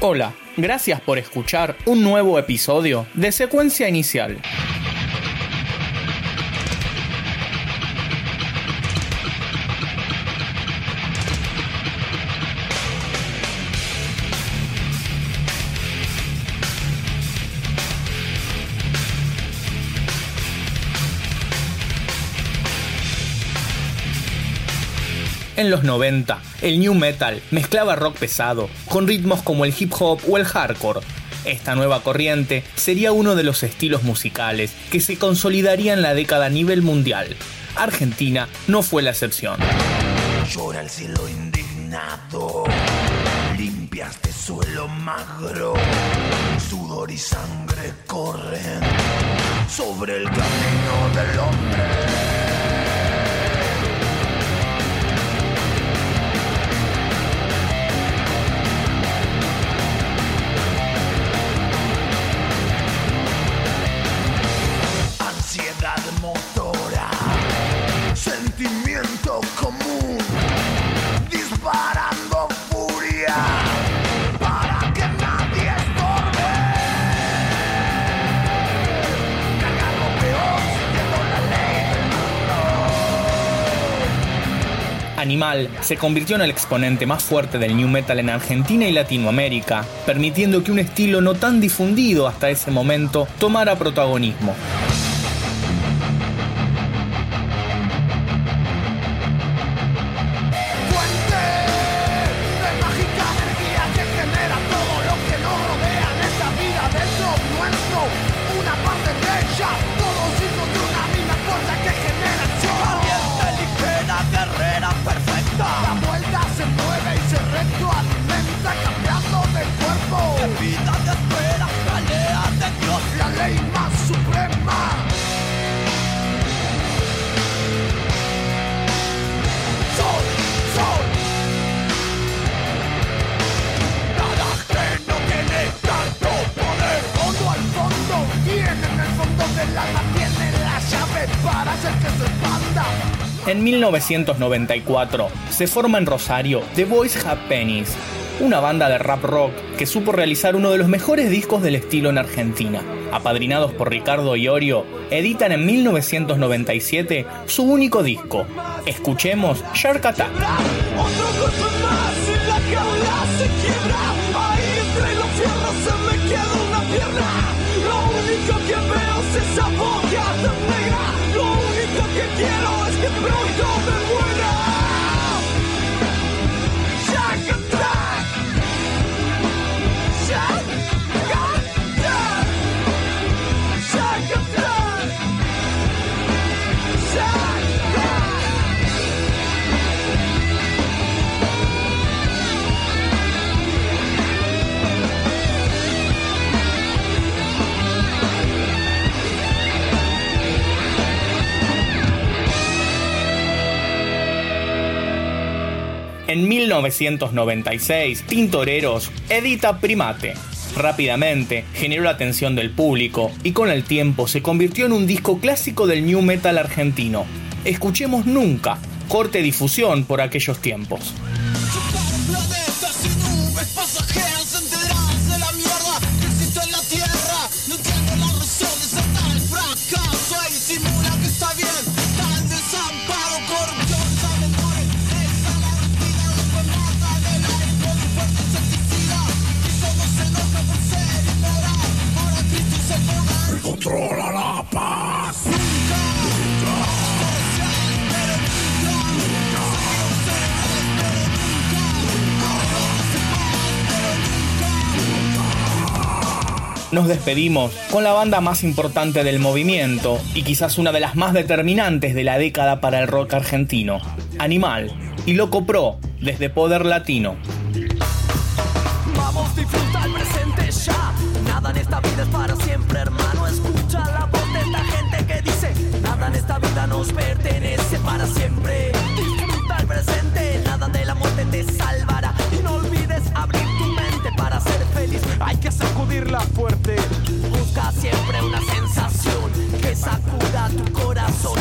Hola, gracias por escuchar un nuevo episodio de Secuencia Inicial. En los 90, el new metal mezclaba rock pesado con ritmos como el hip hop o el hardcore. Esta nueva corriente sería uno de los estilos musicales que se consolidaría en la década a nivel mundial. Argentina no fue la excepción. Llora el cielo indignado, limpia este suelo magro, sudor y sangre corren sobre el camino del hombre. Animal se convirtió en el exponente más fuerte del new metal en Argentina y Latinoamérica, permitiendo que un estilo no tan difundido hasta ese momento tomara protagonismo. En 1994 se forma en Rosario The Boys Have Pennies, una banda de rap rock que supo realizar uno de los mejores discos del estilo en Argentina. Apadrinados por Ricardo Iorio, editan en 1997 su único disco. Escuchemos Shark Attack. En 1996, Tintoreros edita Primate. Rápidamente generó la atención del público y con el tiempo se convirtió en un disco clásico del new metal argentino. Escuchemos Nunca, corte difusión por aquellos tiempos. Nos despedimos con la banda más importante del movimiento y quizás una de las más determinantes de la década para el rock argentino, Animal y Loco Pro desde Poder Latino. Esta vida nos pertenece para siempre. Disfruta el presente, nada de la muerte te salvará. Y no olvides abrir tu mente para ser feliz. Hay que sacudirla fuerte. Busca siempre una sensación que sacuda tu corazón.